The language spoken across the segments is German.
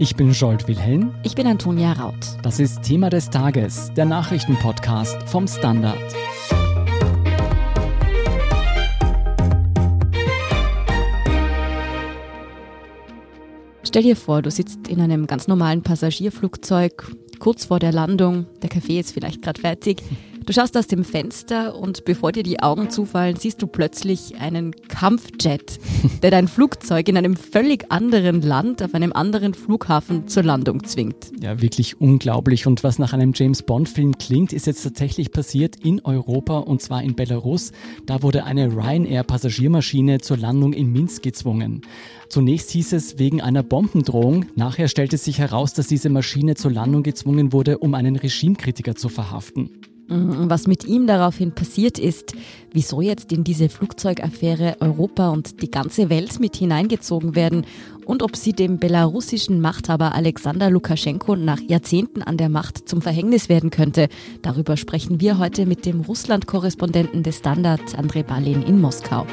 Ich bin Jolt Wilhelm. Ich bin Antonia Raut. Das ist Thema des Tages, der Nachrichtenpodcast vom Standard. Stell dir vor, du sitzt in einem ganz normalen Passagierflugzeug, kurz vor der Landung, der Kaffee ist vielleicht gerade fertig. Du schaust aus dem Fenster und bevor dir die Augen zufallen, siehst du plötzlich einen Kampfjet, der dein Flugzeug in einem völlig anderen Land auf einem anderen Flughafen zur Landung zwingt. Ja, wirklich unglaublich. Und was nach einem James Bond-Film klingt, ist jetzt tatsächlich passiert in Europa und zwar in Belarus. Da wurde eine Ryanair-Passagiermaschine zur Landung in Minsk gezwungen. Zunächst hieß es wegen einer Bombendrohung. Nachher stellte sich heraus, dass diese Maschine zur Landung gezwungen wurde, um einen Regimekritiker zu verhaften. Mhm, was mit ihm daraufhin passiert ist, wieso jetzt in diese Flugzeugaffäre Europa und die ganze Welt mit hineingezogen werden und ob sie dem belarussischen Machthaber Alexander Lukaschenko nach Jahrzehnten an der Macht zum Verhängnis werden könnte, darüber sprechen wir heute mit dem Russland-Korrespondenten des Standard, Andrei Balin in Moskau.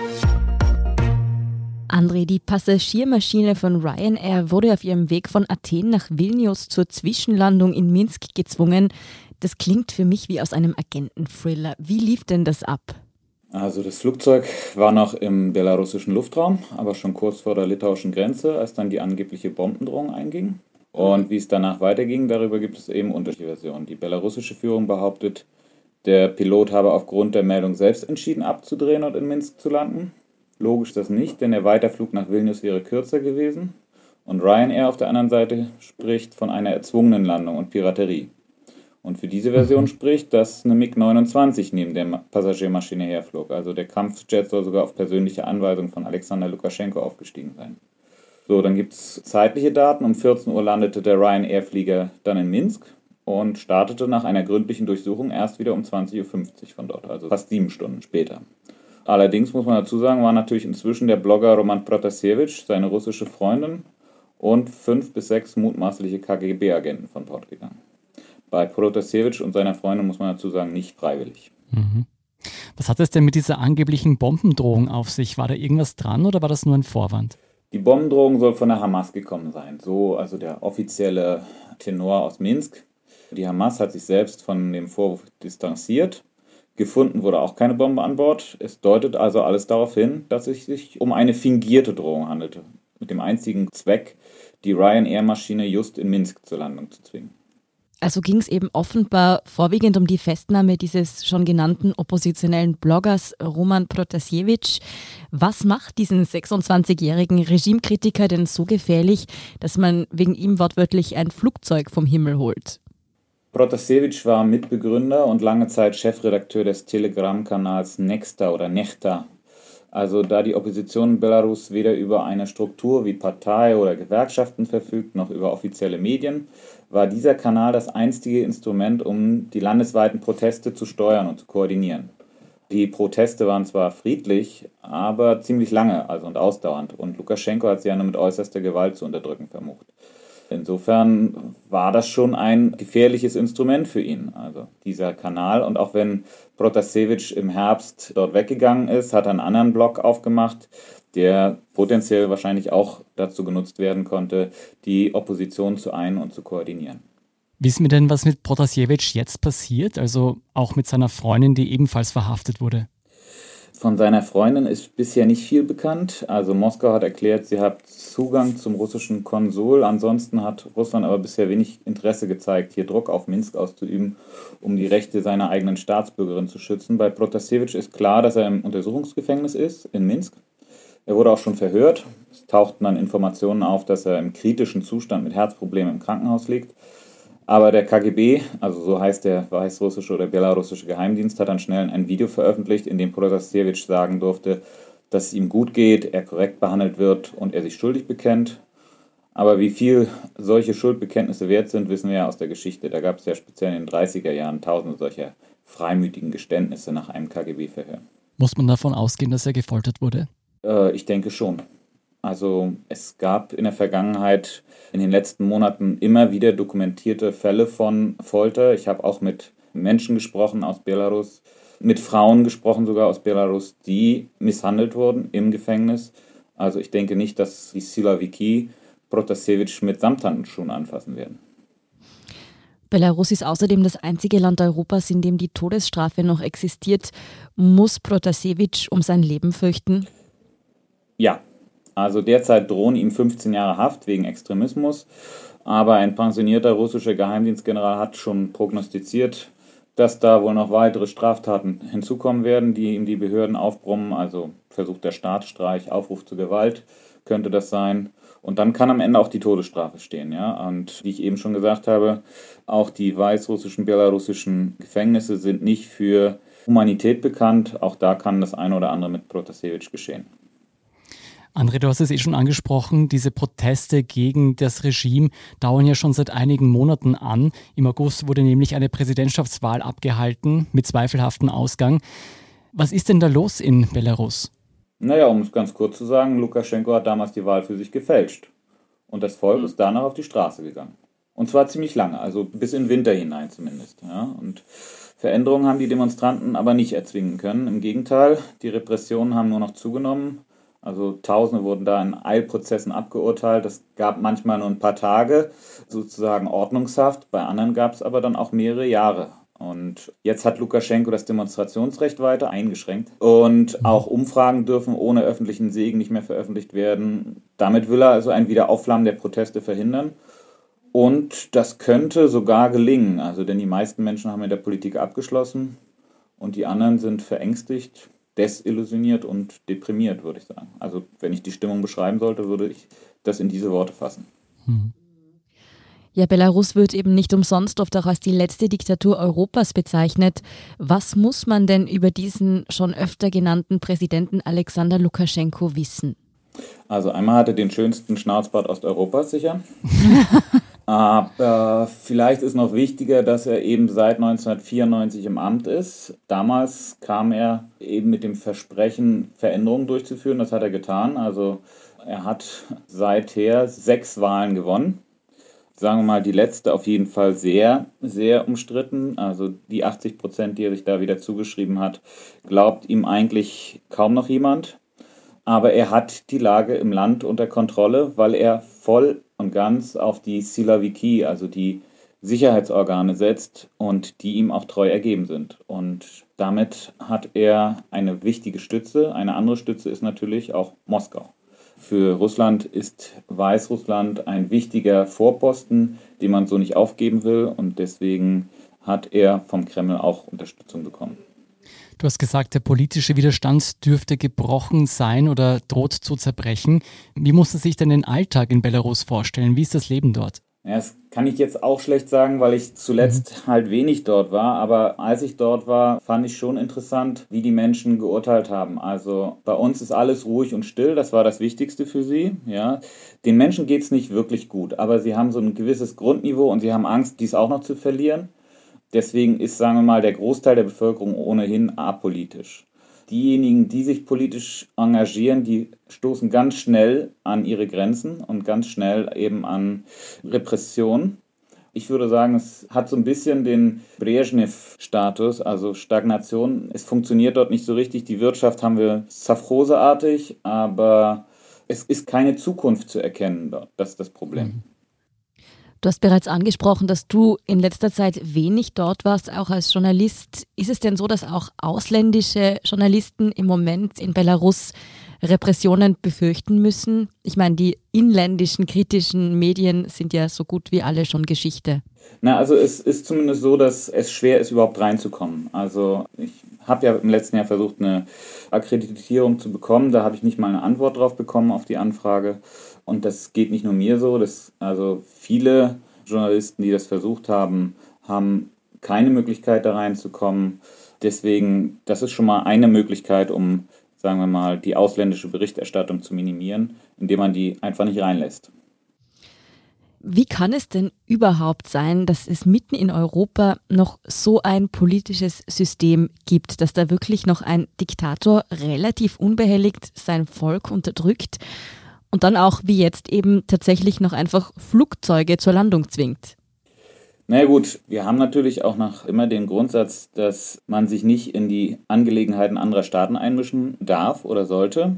André, die Passagiermaschine von Ryanair wurde auf ihrem Weg von Athen nach Vilnius zur Zwischenlandung in Minsk gezwungen. Das klingt für mich wie aus einem Agenten-Thriller. Wie lief denn das ab? Also das Flugzeug war noch im belarussischen Luftraum, aber schon kurz vor der litauischen Grenze, als dann die angebliche Bombendrohung einging. Und wie es danach weiterging, darüber gibt es eben unterschiedliche Versionen. Die belarussische Führung behauptet, der Pilot habe aufgrund der Meldung selbst entschieden abzudrehen und in Minsk zu landen. Logisch das nicht, denn der Weiterflug nach Vilnius wäre kürzer gewesen. Und Ryanair auf der anderen Seite spricht von einer erzwungenen Landung und Piraterie. Und für diese Version mhm. spricht, dass eine MiG-29 neben der Passagiermaschine herflog. Also der Kampfjet soll sogar auf persönliche Anweisung von Alexander Lukaschenko aufgestiegen sein. So, dann gibt es zeitliche Daten. Um 14 Uhr landete der Ryanair-Flieger dann in Minsk und startete nach einer gründlichen Durchsuchung erst wieder um 20.50 Uhr von dort, also fast sieben Stunden später. Allerdings muss man dazu sagen, war natürlich inzwischen der Blogger Roman Protasevich, seine russische Freundin und fünf bis sechs mutmaßliche KGB-Agenten von Bord gegangen. Bei Protasevich und seiner Freundin muss man dazu sagen, nicht freiwillig. Mhm. Was hat es denn mit dieser angeblichen Bombendrohung auf sich? War da irgendwas dran oder war das nur ein Vorwand? Die Bombendrohung soll von der Hamas gekommen sein. So also der offizielle Tenor aus Minsk. Die Hamas hat sich selbst von dem Vorwurf distanziert. Gefunden wurde auch keine Bombe an Bord. Es deutet also alles darauf hin, dass es sich um eine fingierte Drohung handelte. Mit dem einzigen Zweck, die Ryanair-Maschine just in Minsk zur Landung zu zwingen. Also ging es eben offenbar vorwiegend um die Festnahme dieses schon genannten oppositionellen Bloggers Roman Protasevich. Was macht diesen 26-jährigen Regimekritiker denn so gefährlich, dass man wegen ihm wortwörtlich ein Flugzeug vom Himmel holt? Protasevich war Mitbegründer und lange Zeit Chefredakteur des Telegram-Kanals Nexta oder Nechta. Also da die Opposition in Belarus weder über eine Struktur wie Partei oder Gewerkschaften verfügt, noch über offizielle Medien, war dieser Kanal das einstige Instrument, um die landesweiten Proteste zu steuern und zu koordinieren. Die Proteste waren zwar friedlich, aber ziemlich lange also und ausdauernd. Und Lukaschenko hat sie ja nur mit äußerster Gewalt zu unterdrücken vermocht. Insofern war das schon ein gefährliches Instrument für ihn, also dieser Kanal. Und auch wenn Protasevich im Herbst dort weggegangen ist, hat er einen anderen Blog aufgemacht, der potenziell wahrscheinlich auch dazu genutzt werden konnte, die Opposition zu ein- und zu koordinieren. Wissen wir denn, was mit Protasevich jetzt passiert? Also auch mit seiner Freundin, die ebenfalls verhaftet wurde? Von seiner Freundin ist bisher nicht viel bekannt. Also Moskau hat erklärt, sie hat Zugang zum russischen Konsul. Ansonsten hat Russland aber bisher wenig Interesse gezeigt, hier Druck auf Minsk auszuüben, um die Rechte seiner eigenen Staatsbürgerin zu schützen. Bei Protasevich ist klar, dass er im Untersuchungsgefängnis ist in Minsk. Er wurde auch schon verhört. Es tauchten dann Informationen auf, dass er im kritischen Zustand mit Herzproblemen im Krankenhaus liegt. Aber der KGB, also so heißt der weißrussische oder belarussische Geheimdienst, hat dann schnell ein Video veröffentlicht, in dem Protasevich sagen durfte, dass es ihm gut geht, er korrekt behandelt wird und er sich schuldig bekennt. Aber wie viel solche Schuldbekenntnisse wert sind, wissen wir ja aus der Geschichte. Da gab es ja speziell in den 30er Jahren tausende solcher freimütigen Geständnisse nach einem KGB-Verhör. Muss man davon ausgehen, dass er gefoltert wurde? Äh, ich denke schon. Also es gab in der Vergangenheit, in den letzten Monaten immer wieder dokumentierte Fälle von Folter. Ich habe auch mit Menschen gesprochen aus Belarus, mit Frauen gesprochen sogar aus Belarus, die misshandelt wurden im Gefängnis. Also ich denke nicht, dass die Silaviki Protasevich mit Samthandschuhen anfassen werden. Belarus ist außerdem das einzige Land Europas, in dem die Todesstrafe noch existiert. Muss Protasevich um sein Leben fürchten? Ja, also derzeit drohen ihm 15 Jahre Haft wegen Extremismus. Aber ein pensionierter russischer Geheimdienstgeneral hat schon prognostiziert, dass da wohl noch weitere Straftaten hinzukommen werden, die ihm die Behörden aufbrummen. Also Versuch der Staatsstreich, Aufruf zur Gewalt könnte das sein. Und dann kann am Ende auch die Todesstrafe stehen. Ja? Und wie ich eben schon gesagt habe, auch die weißrussischen, belarussischen Gefängnisse sind nicht für Humanität bekannt. Auch da kann das eine oder andere mit Protasevich geschehen. André, du hast es eh schon angesprochen, diese Proteste gegen das Regime dauern ja schon seit einigen Monaten an. Im August wurde nämlich eine Präsidentschaftswahl abgehalten mit zweifelhaftem Ausgang. Was ist denn da los in Belarus? Naja, um es ganz kurz zu sagen, Lukaschenko hat damals die Wahl für sich gefälscht. Und das Volk ist danach auf die Straße gegangen. Und zwar ziemlich lange, also bis in Winter hinein zumindest. Ja. Und Veränderungen haben die Demonstranten aber nicht erzwingen können. Im Gegenteil, die Repressionen haben nur noch zugenommen. Also Tausende wurden da in Eilprozessen abgeurteilt. Es gab manchmal nur ein paar Tage sozusagen Ordnungshaft. Bei anderen gab es aber dann auch mehrere Jahre. Und jetzt hat Lukaschenko das Demonstrationsrecht weiter eingeschränkt. Und auch Umfragen dürfen ohne öffentlichen Segen nicht mehr veröffentlicht werden. Damit will er also ein Wiederaufflammen der Proteste verhindern. Und das könnte sogar gelingen. Also, denn die meisten Menschen haben mit der Politik abgeschlossen und die anderen sind verängstigt desillusioniert und deprimiert, würde ich sagen. Also wenn ich die Stimmung beschreiben sollte, würde ich das in diese Worte fassen. Hm. Ja, Belarus wird eben nicht umsonst oft auch als die letzte Diktatur Europas bezeichnet. Was muss man denn über diesen schon öfter genannten Präsidenten Alexander Lukaschenko wissen? Also einmal hat er den schönsten Schnauzbart Osteuropas sicher. Aber vielleicht ist noch wichtiger, dass er eben seit 1994 im Amt ist. Damals kam er eben mit dem Versprechen, Veränderungen durchzuführen. Das hat er getan. Also er hat seither sechs Wahlen gewonnen. Sagen wir mal, die letzte auf jeden Fall sehr, sehr umstritten. Also die 80 Prozent, die er sich da wieder zugeschrieben hat, glaubt ihm eigentlich kaum noch jemand. Aber er hat die Lage im Land unter Kontrolle, weil er voll und ganz auf die Silaviki, also die Sicherheitsorgane setzt und die ihm auch treu ergeben sind. Und damit hat er eine wichtige Stütze. Eine andere Stütze ist natürlich auch Moskau. Für Russland ist Weißrussland ein wichtiger Vorposten, den man so nicht aufgeben will. Und deswegen hat er vom Kreml auch Unterstützung bekommen. Du hast gesagt, der politische Widerstand dürfte gebrochen sein oder droht zu zerbrechen. Wie muss man sich denn den Alltag in Belarus vorstellen? Wie ist das Leben dort? Ja, das kann ich jetzt auch schlecht sagen, weil ich zuletzt mhm. halt wenig dort war. Aber als ich dort war, fand ich schon interessant, wie die Menschen geurteilt haben. Also bei uns ist alles ruhig und still. Das war das Wichtigste für sie. Ja, den Menschen geht es nicht wirklich gut, aber sie haben so ein gewisses Grundniveau und sie haben Angst, dies auch noch zu verlieren. Deswegen ist, sagen wir mal, der Großteil der Bevölkerung ohnehin apolitisch. Diejenigen, die sich politisch engagieren, die stoßen ganz schnell an ihre Grenzen und ganz schnell eben an Repression. Ich würde sagen, es hat so ein bisschen den Brezhnev-Status, also Stagnation. Es funktioniert dort nicht so richtig. Die Wirtschaft haben wir Safrose-artig, aber es ist keine Zukunft zu erkennen dort. Das ist das Problem. Mhm. Du hast bereits angesprochen, dass du in letzter Zeit wenig dort warst, auch als Journalist. Ist es denn so, dass auch ausländische Journalisten im Moment in Belarus Repressionen befürchten müssen? Ich meine, die inländischen kritischen Medien sind ja so gut wie alle schon Geschichte. Na, also es ist zumindest so, dass es schwer ist, überhaupt reinzukommen. Also ich habe ja im letzten Jahr versucht, eine Akkreditierung zu bekommen. Da habe ich nicht mal eine Antwort drauf bekommen auf die Anfrage. Und das geht nicht nur mir so, das, also viele Journalisten, die das versucht haben, haben keine Möglichkeit da reinzukommen. Deswegen, das ist schon mal eine Möglichkeit, um, sagen wir mal, die ausländische Berichterstattung zu minimieren, indem man die einfach nicht reinlässt. Wie kann es denn überhaupt sein, dass es mitten in Europa noch so ein politisches System gibt, dass da wirklich noch ein Diktator relativ unbehelligt sein Volk unterdrückt? und dann auch wie jetzt eben tatsächlich noch einfach Flugzeuge zur Landung zwingt. Na naja, gut, wir haben natürlich auch noch immer den Grundsatz, dass man sich nicht in die Angelegenheiten anderer Staaten einmischen darf oder sollte.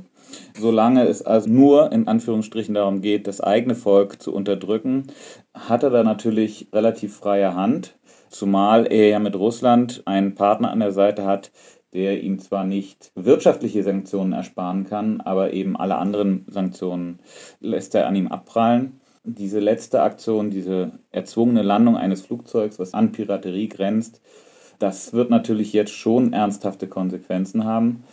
Solange es also nur in Anführungsstrichen darum geht, das eigene Volk zu unterdrücken, hat er da natürlich relativ freie Hand, zumal er ja mit Russland einen Partner an der Seite hat, der ihm zwar nicht wirtschaftliche Sanktionen ersparen kann, aber eben alle anderen Sanktionen lässt er an ihm abprallen. Diese letzte Aktion, diese erzwungene Landung eines Flugzeugs, was an Piraterie grenzt, das wird natürlich jetzt schon ernsthafte Konsequenzen haben,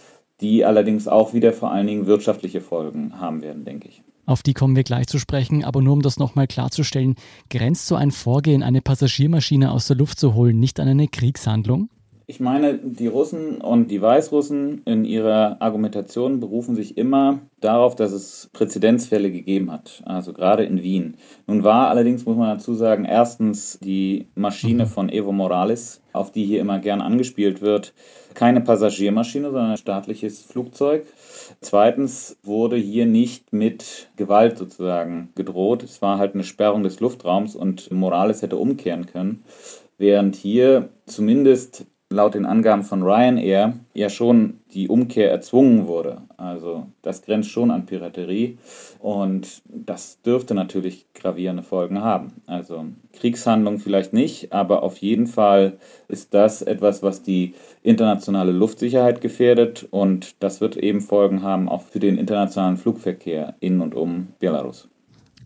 die allerdings auch wieder vor allen Dingen wirtschaftliche Folgen haben werden, denke ich. Auf die kommen wir gleich zu sprechen, aber nur um das nochmal klarzustellen, grenzt so ein Vorgehen, eine Passagiermaschine aus der Luft zu holen, nicht an eine Kriegshandlung? Ich meine, die Russen und die Weißrussen in ihrer Argumentation berufen sich immer darauf, dass es Präzedenzfälle gegeben hat, also gerade in Wien. Nun war allerdings, muss man dazu sagen, erstens die Maschine mhm. von Evo Morales, auf die hier immer gern angespielt wird, keine Passagiermaschine, sondern ein staatliches Flugzeug. Zweitens wurde hier nicht mit Gewalt sozusagen gedroht. Es war halt eine Sperrung des Luftraums und Morales hätte umkehren können. Während hier zumindest laut den Angaben von Ryanair ja schon die Umkehr erzwungen wurde. Also das grenzt schon an Piraterie und das dürfte natürlich gravierende Folgen haben. Also Kriegshandlungen vielleicht nicht, aber auf jeden Fall ist das etwas, was die internationale Luftsicherheit gefährdet und das wird eben Folgen haben auch für den internationalen Flugverkehr in und um Belarus.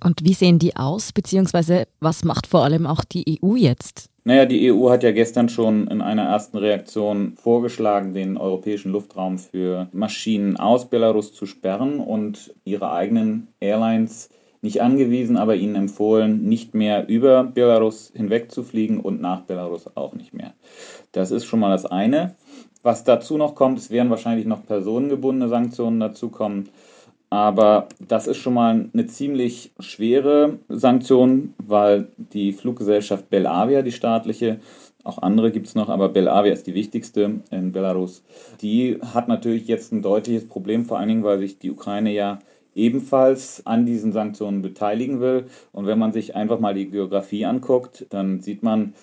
Und wie sehen die aus, beziehungsweise was macht vor allem auch die EU jetzt? Naja, die EU hat ja gestern schon in einer ersten Reaktion vorgeschlagen, den europäischen Luftraum für Maschinen aus Belarus zu sperren und ihre eigenen Airlines nicht angewiesen, aber ihnen empfohlen, nicht mehr über Belarus hinweg zu fliegen und nach Belarus auch nicht mehr. Das ist schon mal das eine. Was dazu noch kommt, es werden wahrscheinlich noch personengebundene Sanktionen dazukommen. Aber das ist schon mal eine ziemlich schwere Sanktion, weil die Fluggesellschaft Belavia, die staatliche, auch andere gibt es noch, aber Belavia ist die wichtigste in Belarus. Die hat natürlich jetzt ein deutliches Problem, vor allen Dingen, weil sich die Ukraine ja ebenfalls an diesen Sanktionen beteiligen will. Und wenn man sich einfach mal die Geografie anguckt, dann sieht man,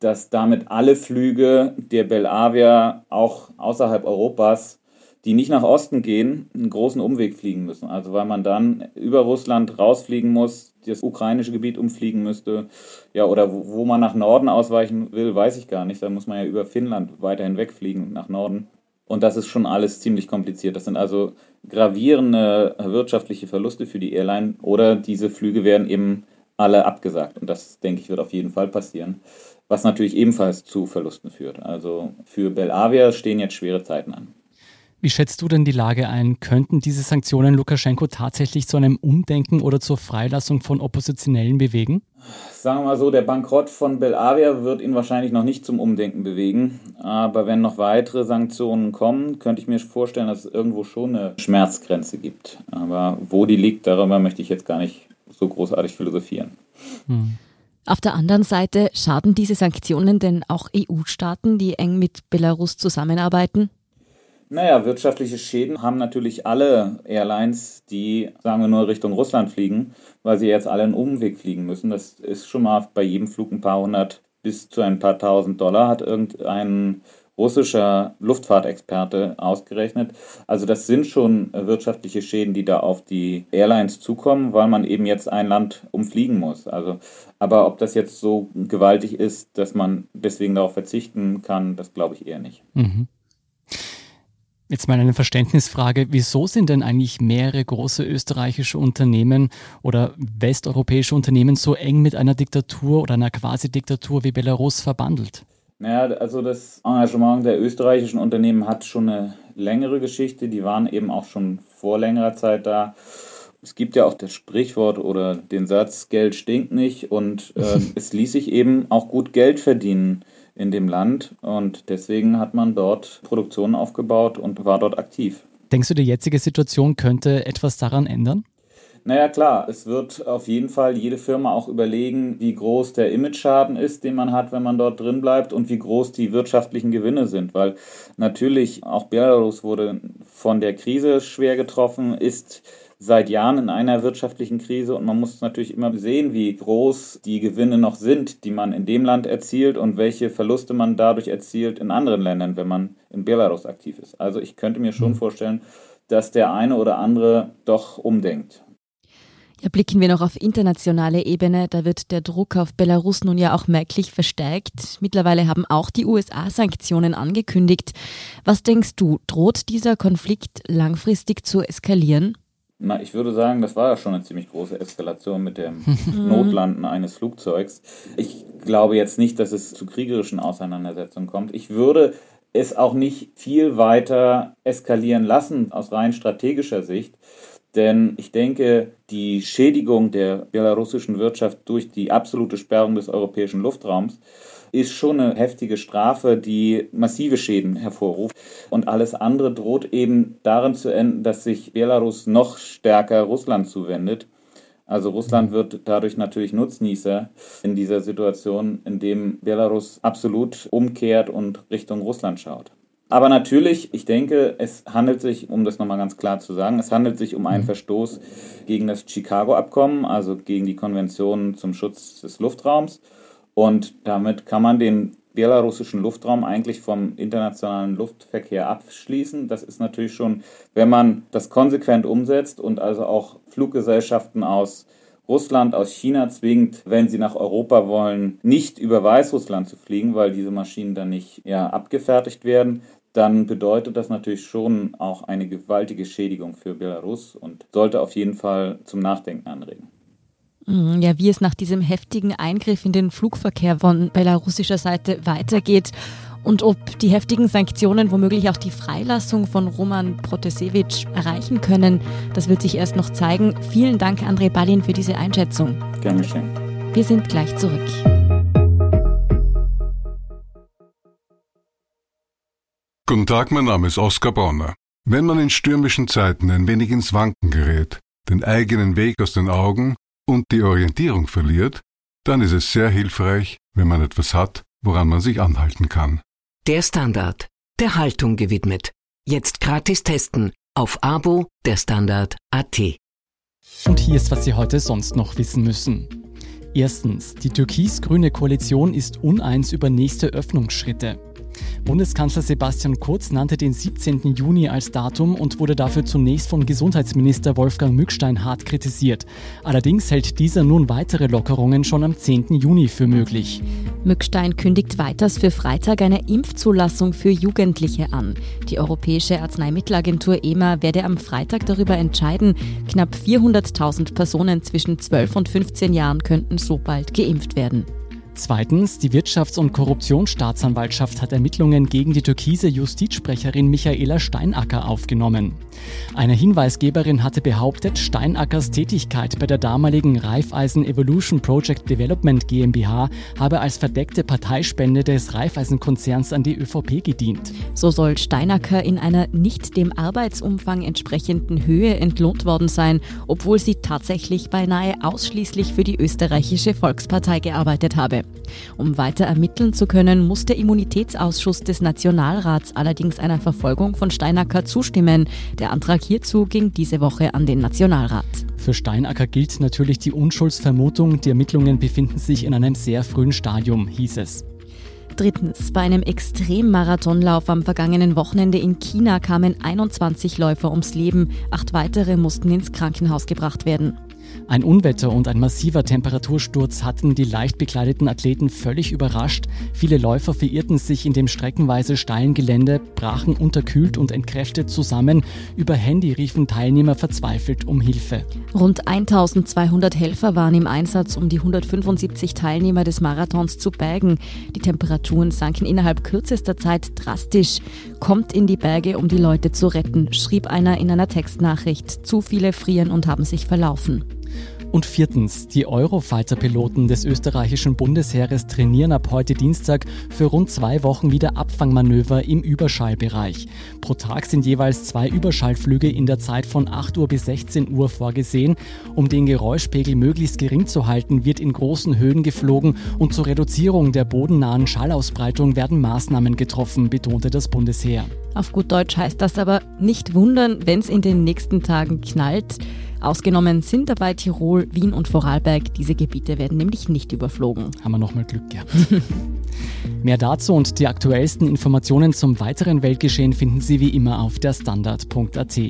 dass damit alle Flüge der Belavia auch außerhalb Europas die nicht nach Osten gehen, einen großen Umweg fliegen müssen. Also weil man dann über Russland rausfliegen muss, das ukrainische Gebiet umfliegen müsste. Ja, oder wo, wo man nach Norden ausweichen will, weiß ich gar nicht. Da muss man ja über Finnland weiterhin wegfliegen nach Norden. Und das ist schon alles ziemlich kompliziert. Das sind also gravierende wirtschaftliche Verluste für die Airline oder diese Flüge werden eben alle abgesagt. Und das, denke ich, wird auf jeden Fall passieren. Was natürlich ebenfalls zu Verlusten führt. Also für Belavia stehen jetzt schwere Zeiten an. Wie schätzt du denn die Lage ein? Könnten diese Sanktionen Lukaschenko tatsächlich zu einem Umdenken oder zur Freilassung von Oppositionellen bewegen? Sagen wir mal so, der Bankrott von Belavia wird ihn wahrscheinlich noch nicht zum Umdenken bewegen. Aber wenn noch weitere Sanktionen kommen, könnte ich mir vorstellen, dass es irgendwo schon eine Schmerzgrenze gibt. Aber wo die liegt, darüber möchte ich jetzt gar nicht so großartig philosophieren. Hm. Auf der anderen Seite schaden diese Sanktionen denn auch EU-Staaten, die eng mit Belarus zusammenarbeiten? Naja, wirtschaftliche Schäden haben natürlich alle Airlines, die, sagen wir nur, Richtung Russland fliegen, weil sie jetzt alle einen Umweg fliegen müssen. Das ist schon mal bei jedem Flug ein paar hundert bis zu ein paar tausend Dollar, hat irgendein russischer Luftfahrtexperte ausgerechnet. Also das sind schon wirtschaftliche Schäden, die da auf die Airlines zukommen, weil man eben jetzt ein Land umfliegen muss. Also, aber ob das jetzt so gewaltig ist, dass man deswegen darauf verzichten kann, das glaube ich eher nicht. Mhm. Jetzt mal eine Verständnisfrage. Wieso sind denn eigentlich mehrere große österreichische Unternehmen oder westeuropäische Unternehmen so eng mit einer Diktatur oder einer Quasi-Diktatur wie Belarus verbandelt? Naja, also das Engagement der österreichischen Unternehmen hat schon eine längere Geschichte. Die waren eben auch schon vor längerer Zeit da. Es gibt ja auch das Sprichwort oder den Satz, Geld stinkt nicht und äh, es ließ sich eben auch gut Geld verdienen in dem Land und deswegen hat man dort Produktionen aufgebaut und war dort aktiv. Denkst du, die jetzige Situation könnte etwas daran ändern? Naja, klar, es wird auf jeden Fall jede Firma auch überlegen, wie groß der Image-Schaden ist, den man hat, wenn man dort drin bleibt und wie groß die wirtschaftlichen Gewinne sind, weil natürlich auch Belarus wurde von der Krise schwer getroffen, ist seit Jahren in einer wirtschaftlichen Krise und man muss natürlich immer sehen, wie groß die Gewinne noch sind, die man in dem Land erzielt und welche Verluste man dadurch erzielt in anderen Ländern, wenn man in Belarus aktiv ist. Also ich könnte mir schon mhm. vorstellen, dass der eine oder andere doch umdenkt. Ja, blicken wir noch auf internationale Ebene. Da wird der Druck auf Belarus nun ja auch merklich verstärkt. Mittlerweile haben auch die USA Sanktionen angekündigt. Was denkst du, droht dieser Konflikt langfristig zu eskalieren? Na, ich würde sagen, das war ja schon eine ziemlich große Eskalation mit dem Notlanden eines Flugzeugs. Ich glaube jetzt nicht, dass es zu kriegerischen Auseinandersetzungen kommt. Ich würde es auch nicht viel weiter eskalieren lassen aus rein strategischer Sicht. Denn ich denke, die Schädigung der belarussischen Wirtschaft durch die absolute Sperrung des europäischen Luftraums ist schon eine heftige Strafe, die massive Schäden hervorruft. Und alles andere droht eben darin zu enden, dass sich Belarus noch stärker Russland zuwendet. Also Russland wird dadurch natürlich Nutznießer in dieser Situation, in dem Belarus absolut umkehrt und Richtung Russland schaut. Aber natürlich, ich denke, es handelt sich, um das nochmal ganz klar zu sagen, es handelt sich um einen mhm. Verstoß gegen das Chicago-Abkommen, also gegen die Konvention zum Schutz des Luftraums. Und damit kann man den belarussischen Luftraum eigentlich vom internationalen Luftverkehr abschließen. Das ist natürlich schon, wenn man das konsequent umsetzt und also auch Fluggesellschaften aus Russland, aus China zwingt, wenn sie nach Europa wollen, nicht über Weißrussland zu fliegen, weil diese Maschinen dann nicht ja, abgefertigt werden, dann bedeutet das natürlich schon auch eine gewaltige Schädigung für Belarus und sollte auf jeden Fall zum Nachdenken anregen. Mhm, ja, wie es nach diesem heftigen Eingriff in den Flugverkehr von belarussischer Seite weitergeht und ob die heftigen Sanktionen womöglich auch die Freilassung von Roman Protasevich erreichen können, das wird sich erst noch zeigen. Vielen Dank, André Ballin, für diese Einschätzung. Gerne schön. Wir sind gleich zurück. Guten Tag, mein Name ist Oskar Bonner. Wenn man in stürmischen Zeiten ein wenig ins Wanken gerät, den eigenen Weg aus den Augen und die Orientierung verliert, dann ist es sehr hilfreich, wenn man etwas hat, woran man sich anhalten kann. Der Standard, der Haltung gewidmet. Jetzt gratis testen auf Abo der Standard AT. Und hier ist, was Sie heute sonst noch wissen müssen. Erstens, die türkis-grüne Koalition ist uneins über nächste Öffnungsschritte. Bundeskanzler Sebastian Kurz nannte den 17. Juni als Datum und wurde dafür zunächst von Gesundheitsminister Wolfgang Mückstein hart kritisiert. Allerdings hält dieser nun weitere Lockerungen schon am 10. Juni für möglich. Mückstein kündigt weiters für Freitag eine Impfzulassung für Jugendliche an. Die Europäische Arzneimittelagentur EMA werde am Freitag darüber entscheiden. Knapp 400.000 Personen zwischen 12 und 15 Jahren könnten so bald geimpft werden. Zweitens, die Wirtschafts- und Korruptionsstaatsanwaltschaft hat Ermittlungen gegen die türkise Justizsprecherin Michaela Steinacker aufgenommen. Eine Hinweisgeberin hatte behauptet, Steinackers Tätigkeit bei der damaligen Raiffeisen Evolution Project Development GmbH habe als verdeckte Parteispende des Raiffeisen-Konzerns an die ÖVP gedient. So soll Steinacker in einer nicht dem Arbeitsumfang entsprechenden Höhe entlohnt worden sein, obwohl sie tatsächlich beinahe ausschließlich für die österreichische Volkspartei gearbeitet habe. Um weiter ermitteln zu können, muss der Immunitätsausschuss des Nationalrats allerdings einer Verfolgung von Steinacker zustimmen. Der Antrag hierzu ging diese Woche an den Nationalrat. Für Steinacker gilt natürlich die Unschuldsvermutung. Die Ermittlungen befinden sich in einem sehr frühen Stadium, hieß es. Drittens, bei einem Extremmarathonlauf am vergangenen Wochenende in China kamen 21 Läufer ums Leben, acht weitere mussten ins Krankenhaus gebracht werden. Ein Unwetter und ein massiver Temperatursturz hatten die leicht bekleideten Athleten völlig überrascht. Viele Läufer verirrten sich in dem streckenweise steilen Gelände, brachen unterkühlt und entkräftet zusammen. Über Handy riefen Teilnehmer verzweifelt um Hilfe. Rund 1200 Helfer waren im Einsatz, um die 175 Teilnehmer des Marathons zu bergen. Die Temperaturen sanken innerhalb kürzester Zeit drastisch. Kommt in die Berge, um die Leute zu retten, schrieb einer in einer Textnachricht. Zu viele frieren und haben sich verlaufen. Und viertens, die Eurofighter-Piloten des österreichischen Bundesheeres trainieren ab heute Dienstag für rund zwei Wochen wieder Abfangmanöver im Überschallbereich. Pro Tag sind jeweils zwei Überschallflüge in der Zeit von 8 Uhr bis 16 Uhr vorgesehen. Um den Geräuschpegel möglichst gering zu halten, wird in großen Höhen geflogen und zur Reduzierung der bodennahen Schallausbreitung werden Maßnahmen getroffen, betonte das Bundesheer. Auf gut Deutsch heißt das aber nicht wundern, wenn es in den nächsten Tagen knallt. Ausgenommen sind dabei Tirol, Wien und Vorarlberg. Diese Gebiete werden nämlich nicht überflogen. Haben wir nochmal Glück gehabt. Mehr dazu und die aktuellsten Informationen zum weiteren Weltgeschehen finden Sie wie immer auf der Standard.at.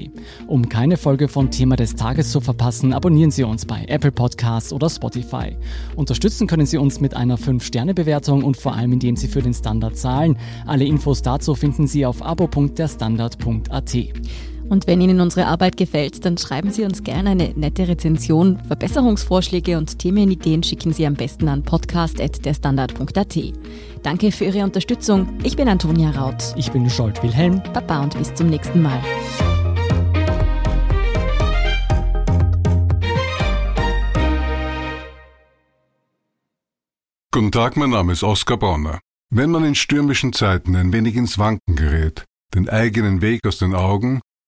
Um keine Folge von Thema des Tages zu verpassen, abonnieren Sie uns bei Apple Podcasts oder Spotify. Unterstützen können Sie uns mit einer 5-Sterne-Bewertung und vor allem indem Sie für den Standard zahlen. Alle Infos dazu finden Sie auf abo.derstandard.at. Und wenn Ihnen unsere Arbeit gefällt, dann schreiben Sie uns gerne eine nette Rezension. Verbesserungsvorschläge und Themenideen schicken Sie am besten an podcast.derstandard.at. Danke für Ihre Unterstützung. Ich bin Antonia Raut. Ich bin Scholt Wilhelm. Baba und bis zum nächsten Mal. Guten Tag, mein Name ist Oskar Bonner. Wenn man in stürmischen Zeiten ein wenig ins Wanken gerät, den eigenen Weg aus den Augen